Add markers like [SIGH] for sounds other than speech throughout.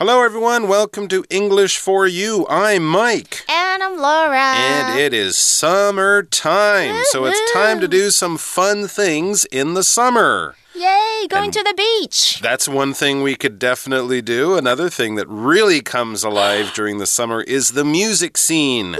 Hello, everyone. Welcome to English for You. I'm Mike. And I'm Laura. And it is summertime. So it's time to do some fun things in the summer. Yay, going and to the beach. That's one thing we could definitely do. Another thing that really comes alive during the summer is the music scene.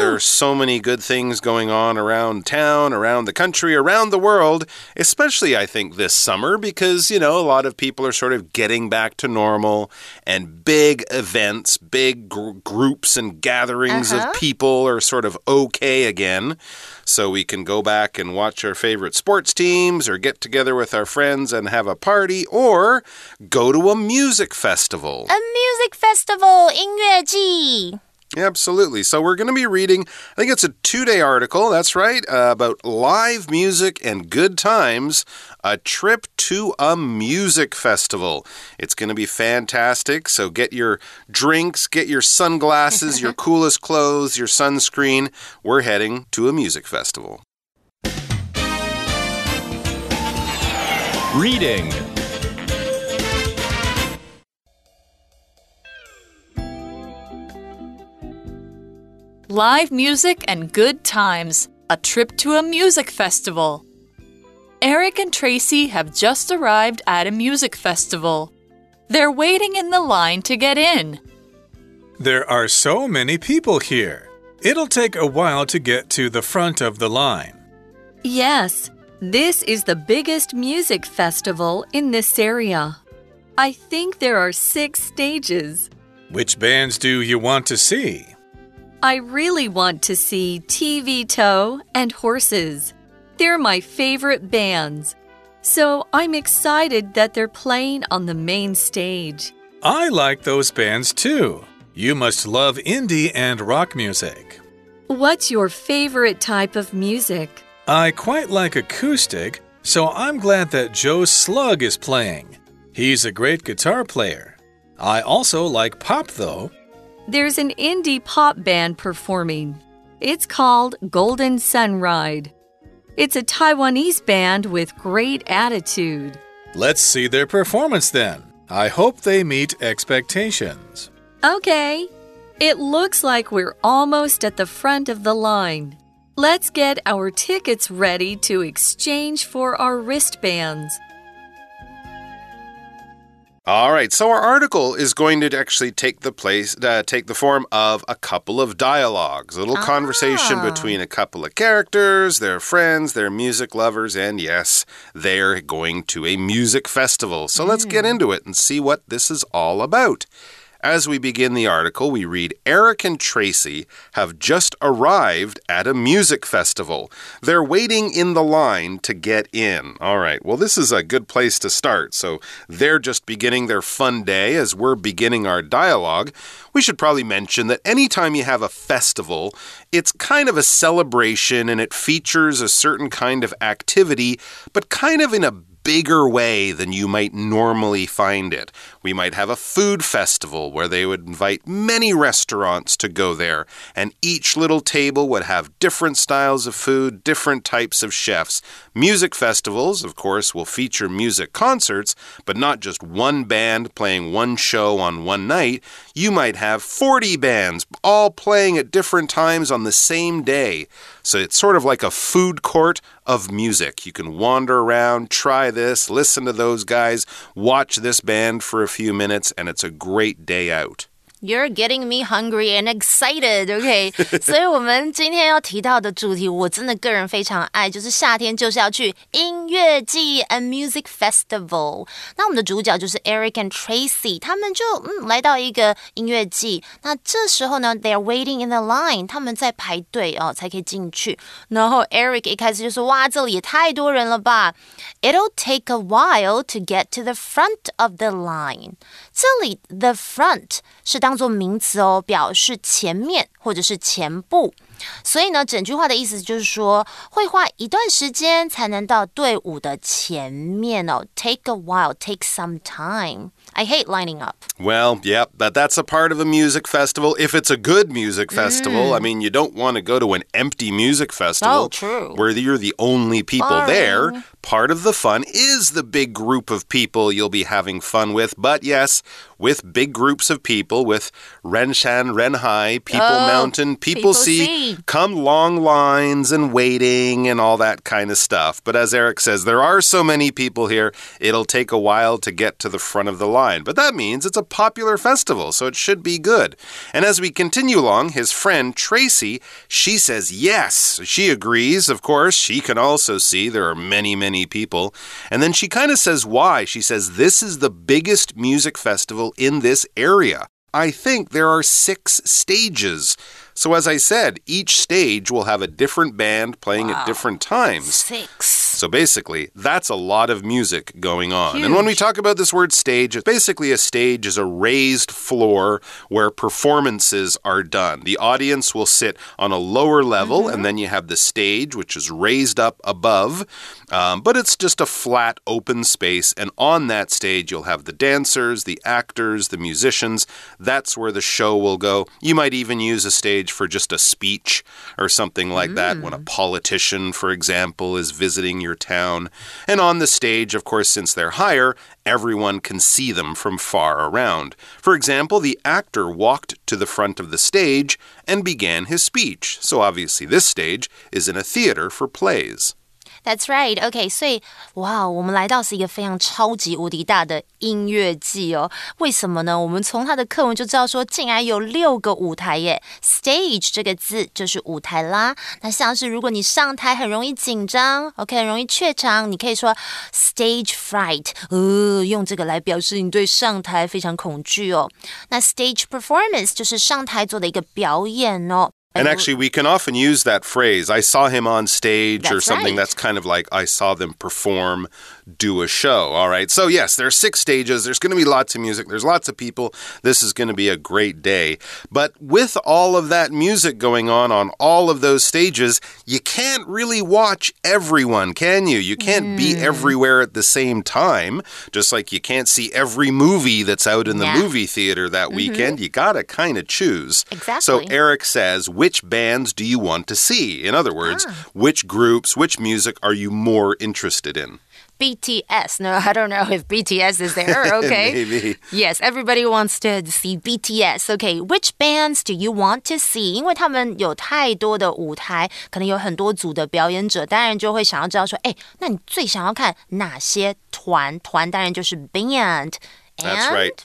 There are so many good things going on around town, around the country, around the world, especially, I think, this summer because, you know, a lot of people are sort of getting back to normal and big events, big gr groups and gatherings uh -huh. of uh-huh. people are sort of okay again. So we can go back and watch our favorite sports teams or get together with our friends and have a party or go to a music festival. A music festival, 音乐季. Absolutely. So we're going to be reading, I think it's a two day article, that's right, uh, about live music and good times, a trip to a music festival. It's going to be fantastic. So get your drinks, get your sunglasses, your [LAUGHS] coolest clothes, your sunscreen. We're heading to a music festival. Reading live music and good times, a trip to a music festival. Eric and Tracy have just arrived at a music festival. They're waiting in the line to get in. There are so many people here. It'll take a while to get to the front of the line. Yes, this is the biggest music festival in this area. I think there are six stages. Which bands do you want to see? I really want to see TV Toe and Horses. They're my favorite bands. So I'm excited that they're playing on the main stage. I like those bands too. You must love indie and rock music. What's your favorite type of music? I quite like acoustic, so I'm glad that Joe Slug is playing. He's a great guitar player. I also like pop, though. There's an indie pop band performing. It's called Golden Sun Ride. It's a Taiwanese band with great attitude. Let's see their performance then. I hope they meet expectations. Okay. It looks like we're almost at the front of the line. Let's get our tickets ready to exchange for our wristbands. All right, so our article is going to actually take the place, uh, take the form of a couple of dialogues, a little ah. conversation between a couple of characters, their friends, their music lovers, and yes, they're going to a music festival. So mm. let's get mm. into it and see what this is all about. As we begin the article, we read Eric and Tracy have just arrived at a music festival. They're waiting in the line to get in. All right, well, this is a good place to start. So they're just beginning their fun day as we're beginning our dialogue. We should probably mention that anytime you have a festival, it's kind of a celebration and it features a certain kind of activity, but kind of in a bigger way than you might normally find it. We might have a food festival where they would invite many restaurants to go there, and each little table would have different styles of food, different types of chefs. Music festivals, of course, will feature music concerts, but not just one band playing one show on one night. You might have 40 bands all playing at different times on the same day. So it's sort of like a food court of music. You can wander around, try this, listen to those guys, watch this band for a few minutes, and it's a great day out. You're getting me hungry and excited. OK，所以我们今天要提到的主题，我真的个人非常爱，就是夏天就是要去音乐季 a [LAUGHS] music festival。那我们的主角就是 Eric and Tracy，他们就嗯来到一个音乐季。那这时候呢，they are waiting in the line，他们在排队哦才可以进去。然后 Eric 一开始就说：“哇，这里也太多人了吧！”It'll take a while to get to the front of the line。 这里 the front 是当做名词哦，表示前面或者是前部。所以呢，整句话的意思就是说，会花一段时间才能到队伍的前面哦。Take a while, take some time. I hate lining up. Well, yep, but that's a part of a music festival. If it's a good music festival, mm. I mean, you don't want to go to an empty music festival oh, true. where you're the only people Boring. there part of the fun is the big group of people you'll be having fun with. But yes, with big groups of people, with Renshan, Renhai, People Oh, Mountain, People, People come long lines and waiting and all that kind of stuff. But as Eric says, there are so many people here, it'll take a while to get to the front of the line. But that means it's a popular festival, so it should be good. And as we continue along, his friend Tracy, she says yes. She agrees, of course. She can also see there are many, many people. And then she kind of says why. She says this is the biggest music festival in this area. I think there are six stages. So, as I said, each stage will have a different band playing at different times. Six. So basically, that's a lot of music going on. And when we talk about this word stage, basically a stage is a raised floor where performances are done. The audience will sit on a lower level, and then you have the stage, which is raised up above. Um, but it's just a flat, open space. And on that stage, you'll have the dancers, the actors, the musicians. That's where the show will go. You might even use a stage for just a speech or something like that when a politician, for example, is visiting your town. And on the stage, of course, since they're higher, everyone can see them from far around. For example, the actor walked to the front of the stage and began his speech. So obviously, this stage is in a theater for plays. That's right. OK，所以哇，我们来到是一个非常超级无敌大的音乐季哦。为什么呢？我们从它的课文就知道说，竟然有六个舞台耶。Stage 这个字就是舞台啦。那像是如果你上台很容易紧张，OK，很容易怯场，你可以说 stage fright，呃，用这个来表示你对上台非常恐惧哦。那 stage performance 就是上台做的一个表演哦。And actually, we can often use that phrase. I saw him on stage, or something right. that's kind of like I saw them perform, do a show. All right. So, yes, there are six stages. There's going to be lots of music. There's lots of people. This is going to be a great day. But with all of that music going on on all of those stages, you can't really watch everyone, can you? You can't be mm. everywhere at the same time, just like you can't see every movie that's out in the Yeah. movie theater that mm-hmm. weekend. You got to kind of choose. Exactly. So, Eric says, which bands do you want to see? In other words, which groups, which music are you more interested in? BTS. No, I don't know if BTS is there. [LAUGHS] Okay. Maybe. Yes, everybody wants to see BTS. Okay, which bands do you want to see? 因为他们有太多的舞台，可能有很多组的表演者，当然就会想要知道说，哎，那你最想要看哪些团？团当然就是 band。 That's And- right.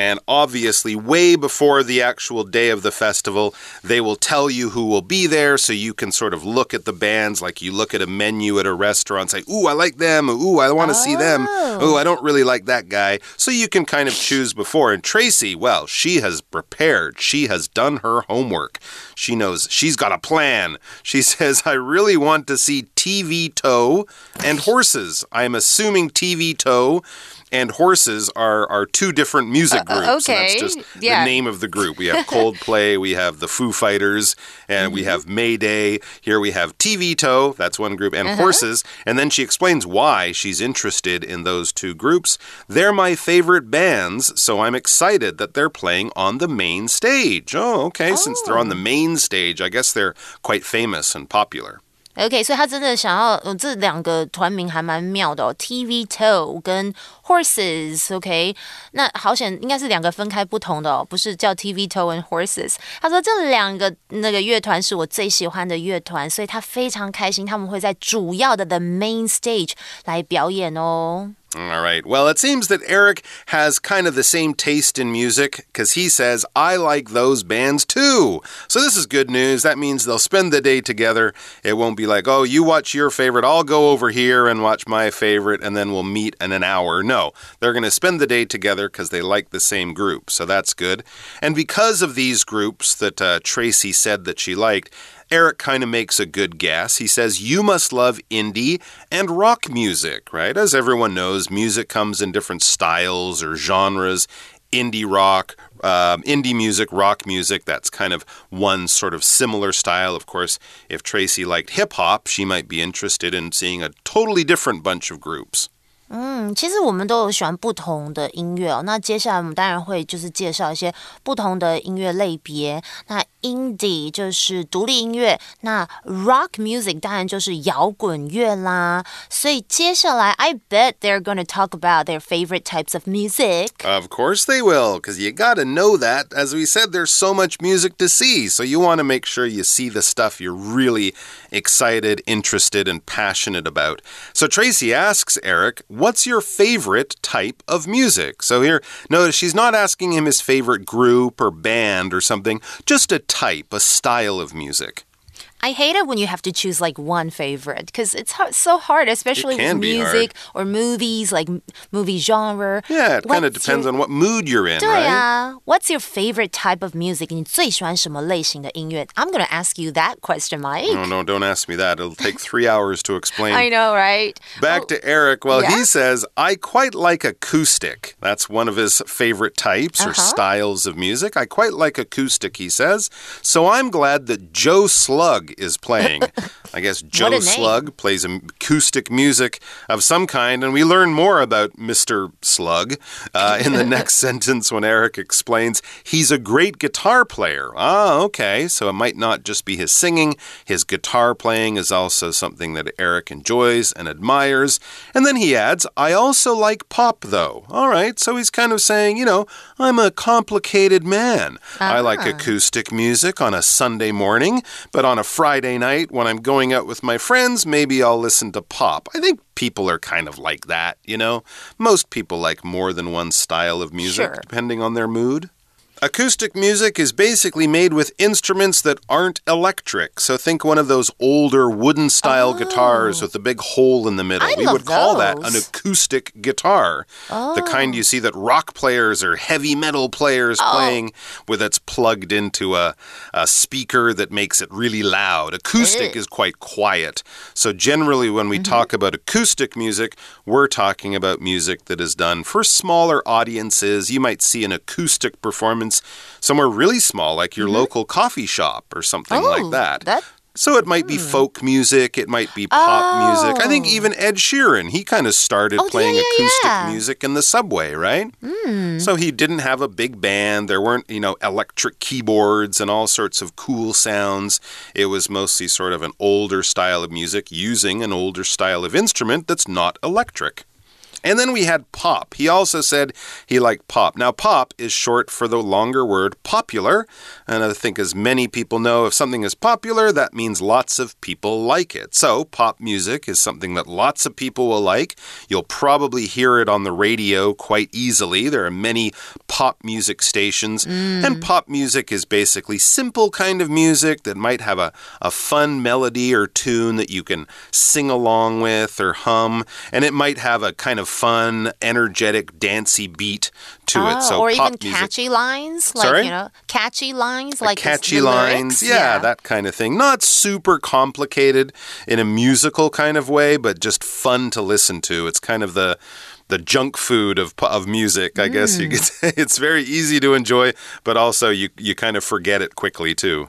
And obviously, way before the actual day of the festival, they will tell you who will be there so you can sort of look at the bands like you look at a menu at a restaurant, say, Ooh, I like them. Ooh, I want to see them. Oh. Ooh, I don't really like that guy. So you can kind of choose before. And Tracy, well, she has prepared. She has done her homework. She knows she's got a plan. She [LAUGHS] says, I really want to see TV Toe and horses. I'm assuming TV Toe and horses are are two different music groups. and Uh, okay, that's just yeah. the name of the group. We have [LAUGHS] Coldplay, we have the Foo Fighters, and we Mm-hmm. have Mayday. Here we have TV Toe, that's one group, and Uh-huh. horses. And then she explains why she's interested in those two groups. They're my favorite bands, so I'm excited that they're playing on the main stage. Oh, okay. Since they're on the main stage, I guess they're quite famous and popular. OK，所以他真的想要，嗯，这两个团名还蛮妙的哦，TV Toe 跟 Horses。OK，那好险，应该是两个分开不同的哦，不是叫 TV Toe and Horses。他说这两个那个乐团是我最喜欢的乐团，所以他非常开心，他们会在主要的 The Main Stage 来表演哦。All right. Well, it seems that Eric has kind of the same taste in music because he says, I like those bands too. So this is good news. That means they'll spend the day together. It won't be like, oh, you watch your favorite, I'll go over here and watch my favorite, and then we'll meet in an hour. No, they're going to spend the day together because they like the same group. So that's good. And because of these groups that uh, Tracy said that she liked, Eric kind of makes a good guess. He says, You must love indie and rock music, right? As everyone knows, music comes in different styles or genres. Indie rock, um, indie music, rock music, that's kind of one sort of similar style. Of course, if Tracy liked hip hop, she might be interested in seeing a totally different bunch of groups. 嗯，其实我们都有喜欢不同的音乐哦。那接下来我们当然会就是介绍一些不同的音乐类别。那 indie 就是独立音乐，那 rock music 当然就是摇滚乐啦。所以接下来，I bet they're going to talk about their favorite types of music. Of course they will, because you got to know that. As we said, there's so much music to see, so you want to make sure you see the stuff you're really excited, interested, and passionate about. So Tracy asks Eric, What's your favorite type of music? So here, notice she's not asking him his favorite group or band or something, just a type, a style of music. I hate it when you have to choose like one favorite because it's hard, so hard, especially with music or movies, like movie genre. Yeah, it kind of depends your... on what mood you're in, 对 right? What's your favorite type of music? 你最喜欢什么类型的音乐? I'm going to ask you that question, Mike. No, no, don't ask me that. It'll take three hours to explain. I know, right? Back to Eric. Well, yeah? he says, I quite like acoustic. That's one of his favorite types uh -huh. or uh-huh. styles of music. I quite like acoustic, he says. So I'm glad that Joe Slug is playing. [LAUGHS] I guess Joe Slug plays acoustic music of some kind, and we learn more about Mr. Slug uh, in the [LAUGHS] next sentence when Eric explains he's a great guitar player. Ah, okay, so it might not just be his singing, his guitar playing is also something that Eric enjoys and admires. And then he adds, I also like pop, though. All right, so he's kind of saying, you know, I'm a complicated man. I like ah. acoustic music on a Sunday morning, but on a Friday night when I'm going out with my friends, maybe I'll listen to pop. I think people are kind of like that, you know? Most people like more than one style of music, sure. depending on their mood. Acoustic music is basically made with instruments that aren't electric. So think one of those older wooden style oh. guitars with a big hole in the middle. I we would those. call that an acoustic guitar. Oh. The kind you see that rock players or heavy metal players oh. playing with it's plugged into a, a, speaker that makes it really loud. Acoustic is quite quiet. So generally when we mm -hmm. talk about acoustic music, we're talking about music that is done for smaller audiences. You might see an acoustic performance somewhere really small, like your mm -hmm. local coffee shop or something oh, like that. that so it might be hmm. folk music, it might be pop oh. music. I think oh. even Ed Sheeran, he kind of started oh, playing yeah, yeah, acoustic yeah. music in the subway, right? Mm. So he didn't have a big band. There weren't, you know, electric keyboards and all sorts of cool sounds. It was mostly sort of an older style of music using an older style of instrument that's not electric. And then we had pop. He also said he liked pop. Now, pop is short for the longer word popular. And I think, as many people know, if something is popular, that means lots of people like it. So, pop music is something that lots of people will like. You'll probably hear it on the radio quite easily. There are many pop music stations. Mm. And pop music is basically simple kind of music that might have a, a fun melody or tune that you can sing along with or hum. And it might have a kind of fun, energetic, dancey beat to oh, it. So or even catchy music. lines, like Sorry? you know, catchy lines, like catchy lines, yeah, yeah, that kind of thing. Not super complicated in a musical kind of way, but just fun to listen to. It's kind of the the junk food of of music, I mm. guess you could [LAUGHS] say. It's very easy to enjoy, but also you you kind of forget it quickly too.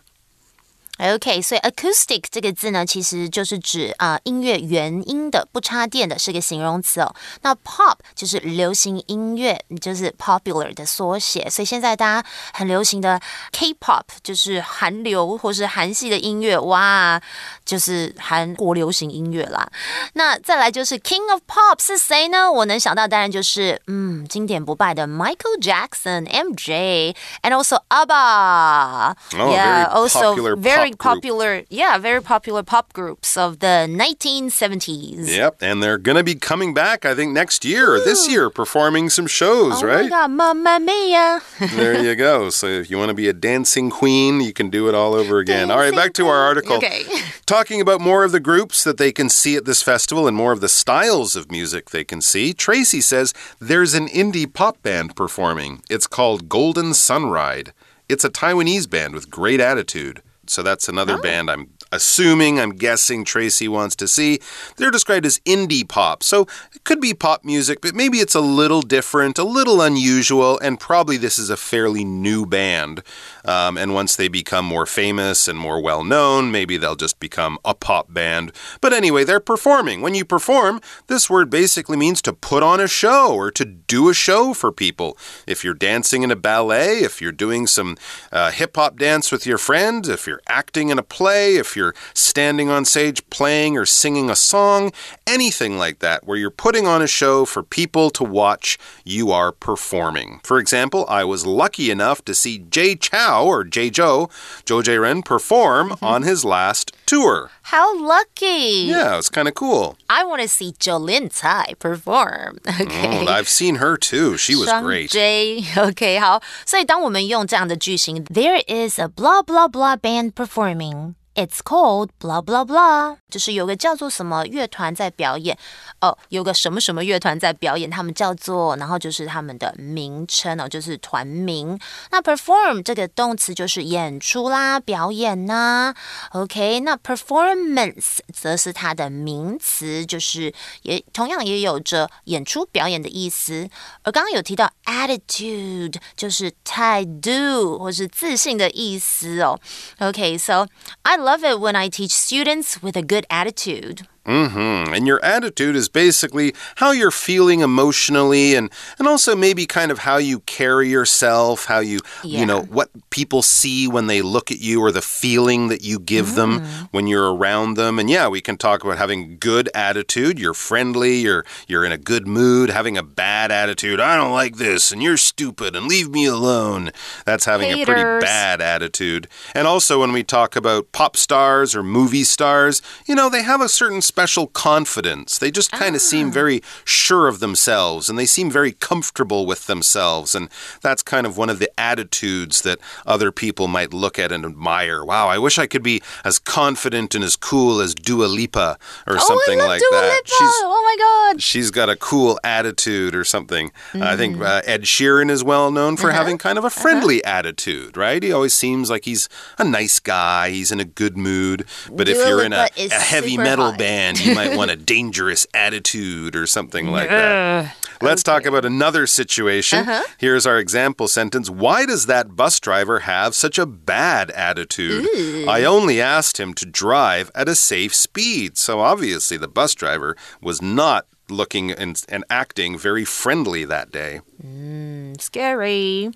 OK，所以 acoustic 这个字呢，其实就是指啊、呃、音乐原音的不插电的，是个形容词哦。那 pop 就是流行音乐，就是 popular 的缩写。所以现在大家很流行的 K-pop 就是韩流或是韩系的音乐，哇，就是韩国流行音乐啦。那再来就是 King of Pop 是谁呢？我能想到当然就是嗯经典不败的 Michael Jackson MJ，and also ABBA。Oh, yeah, also very popular, group. yeah, very popular pop groups of the 1970s. Yep, and they're going to be coming back, I think, next year or this year, performing some shows, oh right? Oh God, Mamma Mia! [LAUGHS] there you go. So if you want to be a dancing queen, you can do it all over again. Dancing all right, back to our article. Okay. [LAUGHS] Talking about more of the groups that they can see at this festival and more of the styles of music they can see, Tracy says there's an indie pop band performing. It's called Golden Sunride. It's a Taiwanese band with great attitude. So that's another oh. band I'm assuming, I'm guessing Tracy wants to see. They're described as indie pop. So it could be pop music, but maybe it's a little different, a little unusual, and probably this is a fairly new band. Um, and once they become more famous and more well known, maybe they'll just become a pop band. But anyway, they're performing. When you perform, this word basically means to put on a show or to do a show for people. If you're dancing in a ballet, if you're doing some uh, hip hop dance with your friend, if you're acting in a play, if you're standing on stage playing or singing a song, anything like that, where you're putting on a show for people to watch, you are performing. For example, I was lucky enough to see Jay Chou or Jay Zhou, Zhou Jiren, perform mm -hmm. on his last tour. How lucky! Yeah, it's kind of cool. I want to see Jolin Tsai perform. [LAUGHS] Okay, mm, I've seen her too. She was great. J. [LAUGHS] OK，好，所以当我们用这样的句型，There is a blah blah blah band performing。 it's called blah blah blah，就是有个叫做什么乐团在表演哦，有个什么什么乐团在表演，他们叫做，然后就是他们的名称哦，就是团名。那 perform 这个动词就是演出啦、表演呐。OK，那 performance 则是它的名词，就是也同样也有着演出表演的意思。而刚刚有提到 attitude，就是态度或是自信的意思哦。OK，so I love it when I teach students with a good attitude. Mm hmm. And your attitude is basically how you're feeling emotionally and, and also maybe kind of how you carry yourself, how you, yeah. you know, what people see when they look at you or the feeling that you give mm. them when you're around them. And yeah, we can talk about having good attitude. You're friendly, you're, you're in a good mood. Having a bad attitude, I don't like this and you're stupid and leave me alone. That's having Haters. a pretty bad attitude. And also when we talk about pop stars or movie stars, you know, they have a certain special confidence. They just kind of ah. seem very sure of themselves and they seem very comfortable with themselves. And that's kind of one of the attitudes that other people might look at and admire. Wow, I wish I could be as confident and as cool as Dua Lipa or oh, something like Dua that. Lipa. She's, oh my God. She's got a cool attitude or something. Mm. I think mm. uh, Ed Sheeran is well known for uh -huh. having kind of a uh-huh. friendly uh -huh. attitude, right? He always seems like he's a nice guy, he's in a good mood. But Dua if you're Lipa in a, a heavy metal band, you might want a [LAUGHS] dangerous attitude or something like that. Let's okay. talk about another situation. Uh -huh. Here's our example sentence Why does that bus driver have such a bad attitude? Ooh. I only asked him to drive at a safe speed. So obviously, the bus driver was not looking and, and acting very friendly that day. Mm, scary.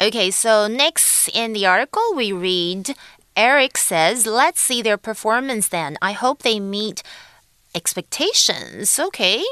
Okay, so next in the article, we read Eric says, Let's see their performance then. I hope they meet expectations. Okay.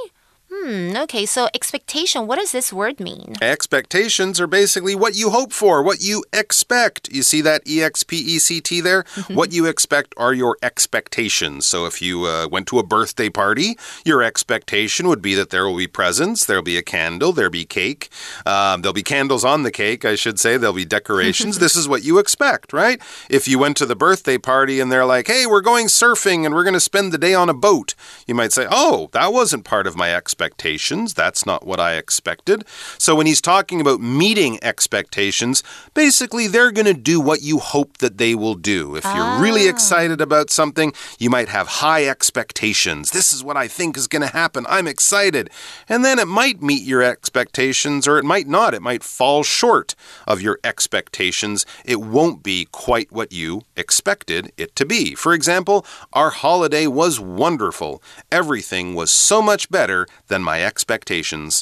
Hmm, okay, so expectation, what does this word mean? Expectations are basically what you hope for, what you expect. You see that E X P E C T there? Mm-hmm. what you expect are your expectations. So if you uh, went to a birthday party, your expectation would be that there will be presents, there'll be a candle, there'll be cake, um, there'll be candles on the cake, I should say, there'll be decorations. [LAUGHS] this is what you expect, right? If you went to the birthday party and they're like, hey, we're going surfing and we're going to spend the day on a boat, you might say, oh, that wasn't part of my expectation expectations. That's not what I expected. So when he's talking about meeting expectations, basically they're going to do what you hope that they will do. If you're really ah. excited about something, you might have high expectations. This is what I think is going to happen. I'm excited. And then it might meet your expectations or it might not. It might fall short of your expectations. It won't be quite what you expected it to be. For example, our holiday was wonderful. Everything was so much better than my expectations.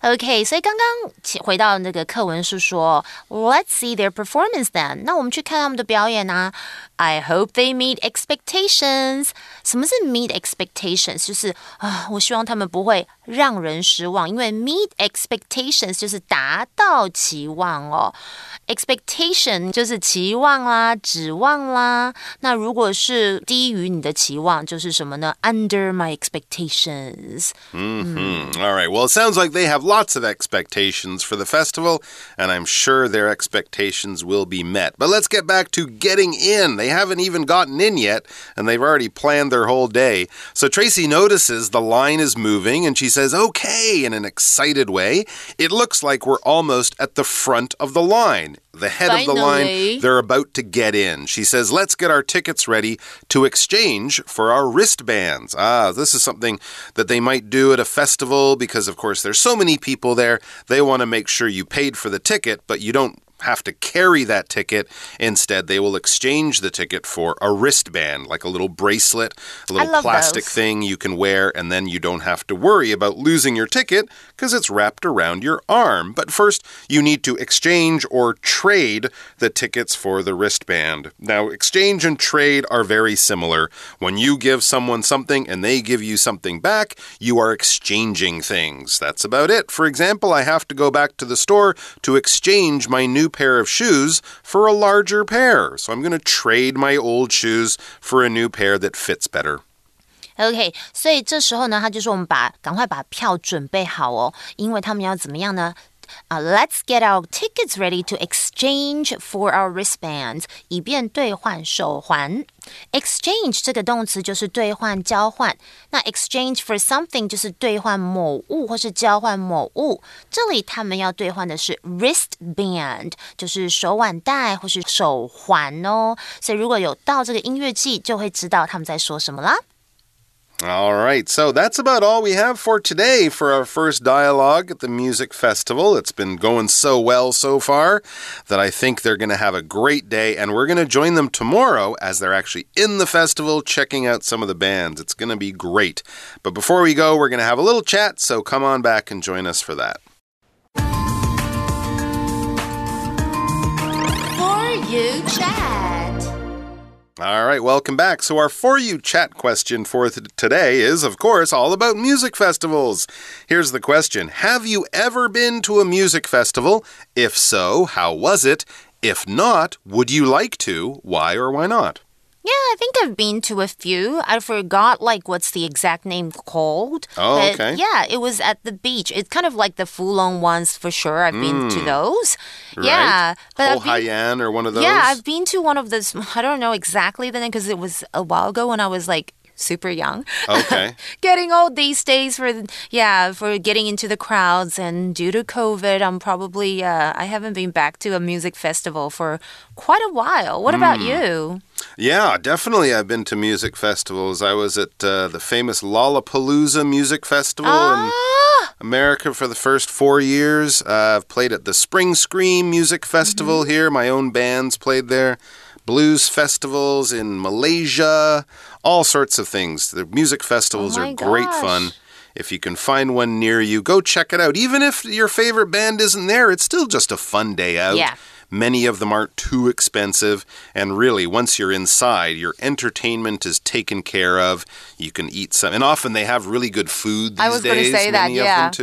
OK，所以刚刚回到那个课文是说，Let's see their performance then。那我们去看他们的表演啊。I hope they meet expectations。什么是 meet expectations？就是啊，我希望他们不会 让人失望，因为 meet expectations 就是达到期望哦。expectation 就是期望啦、指望啦。那如果是低于你的期望，就是什么呢？Under my expectations. Mm -hmm. All right. Well, it sounds like they have lots of expectations for the festival, and I'm sure their expectations will be met. But let's get back to getting in. They haven't even gotten in yet, and they've already planned their whole day. So Tracy notices the line is moving, and she says, says okay in an excited way. It looks like we're almost at the front of the line. The head of the line, they're about to get in. She says, Let's get our tickets ready to exchange for our wristbands. Ah, this is something that they might do at a festival because, of course, there's so many people there. They want to make sure you paid for the ticket, but you don't have to carry that ticket. Instead, they will exchange the ticket for a wristband, like a little bracelet, a little plastic those. thing you can wear, and then you don't have to worry about losing your ticket because it's wrapped around your arm. But first, you need to exchange or trade the tickets for the wristband. Now, exchange and trade are very similar. When you give someone something and they give you something back, you are exchanging things. That's about it. For example, I have to go back to the store to exchange my new pair of shoes for a larger pair. So I'm going to trade my old shoes for a new pair that fits better. OK，所以这时候呢，他就说我们把赶快把票准备好哦，因为他们要怎么样呢？ 啊、l e t s get our tickets ready to exchange for our wristbands，以便兑换手环。exchange 这个动词就是兑换、交换。那 exchange for something 就是兑换某物或是交换某物。这里他们要兑换的是 wristband，就是手腕带或是手环哦。所以如果有到这个音乐季，就会知道他们在说什么啦。 All right, so that's about all we have for today for our first dialogue at the music festival. It's been going so well so far that I think they're going to have a great day, and we're going to join them tomorrow as they're actually in the festival checking out some of the bands. It's going to be great. But before we go, we're going to have a little chat, so come on back and join us for that. For you chat. All right, welcome back. So, our For You chat question for th today is, of course, all about music festivals. Here's the question Have you ever been to a music festival? If so, how was it? If not, would you like to? Why or why not? Yeah, I think I've been to a few. I forgot like what's the exact name called. Oh, but okay. Yeah, it was at the beach. It's kind of like the Fulong ones for sure. I've been to those. Yeah, right? but Ho I've been, Haiyan or one of those? yeah, I've been to one of those. [LAUGHS] I don't know exactly the name because it was a while ago when I was like super young. Okay. [LAUGHS] getting old these days for yeah for getting into the crowds and due to covid i'm probably uh, i haven't been back to a music festival for quite a while what about you Yeah, definitely. I've been to music festivals. I was at uh, the famous Lollapalooza Music Festival in ah America for the first four years. Uh, I've played at the Spring Scream Music Festival here. My own bands played there. Blues festivals in Malaysia, all sorts of things. The music festivals Oh are my great gosh. fun. If you can find one near you, go check it out. Even if your favorite band isn't there, it's still just a fun day out. Yeah. Many of them aren't too expensive. And really, once you're inside, your entertainment is taken care of. You can eat some. And often they have really good food these I was gonna days. say that, yeah. of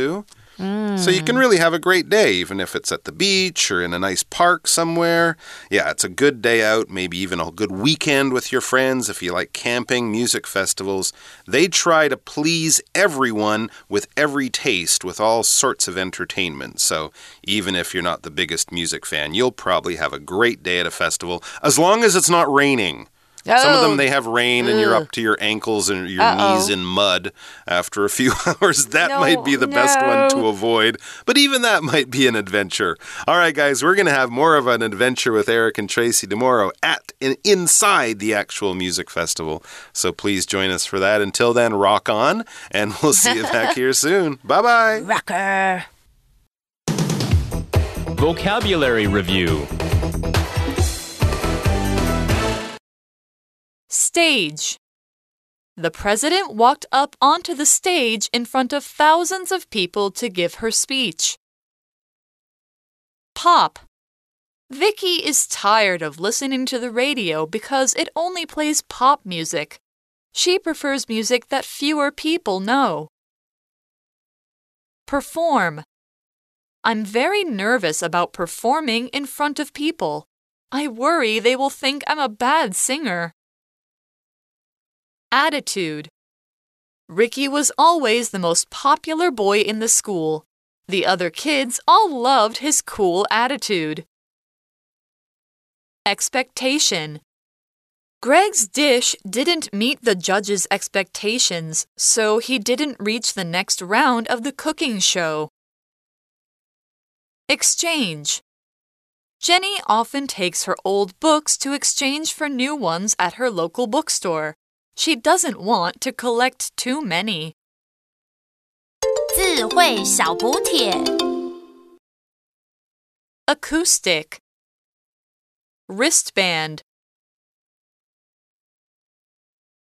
So you can mm. really have a great day, even if it's at the beach or in a nice park somewhere. Yeah, it's a good day out, maybe even a good weekend with your friends if you like camping, music festivals. They try to please everyone with every taste, with all sorts of entertainment. So even if you're not the biggest music fan, you'll probably have a great day at a festival, as long as it's not raining. Some of Oh. them they have rain and you're up to your ankles and your Uh-oh. knees in mud after a few [LAUGHS] hours. That No, might be the best one to avoid, but even that might be an adventure. All right, guys, we're going to have more of an adventure with Eric and Tracy tomorrow at and inside the actual music festival. So please join us for that. Until then, rock on, and we'll see you back [LAUGHS] here soon. Bye bye. rocker Vocabulary Review Stage. The president walked up onto the stage in front of thousands of people to give her speech. Pop. Vicky is tired of listening to the radio because it only plays pop music. She prefers music that fewer people know. Perform. I'm very nervous about performing in front of people. I worry they will think I'm a bad singer. Attitude. Ricky was always the most popular boy in the school. The other kids all loved his cool attitude. Expectation. Greg's dish didn't meet the judge's expectations, so he didn't reach the next round of the cooking show. Exchange Jenny often takes her old books to exchange for new ones at her local bookstore. She doesn't want to collect too many. 智慧小补帖 Acoustic Wristband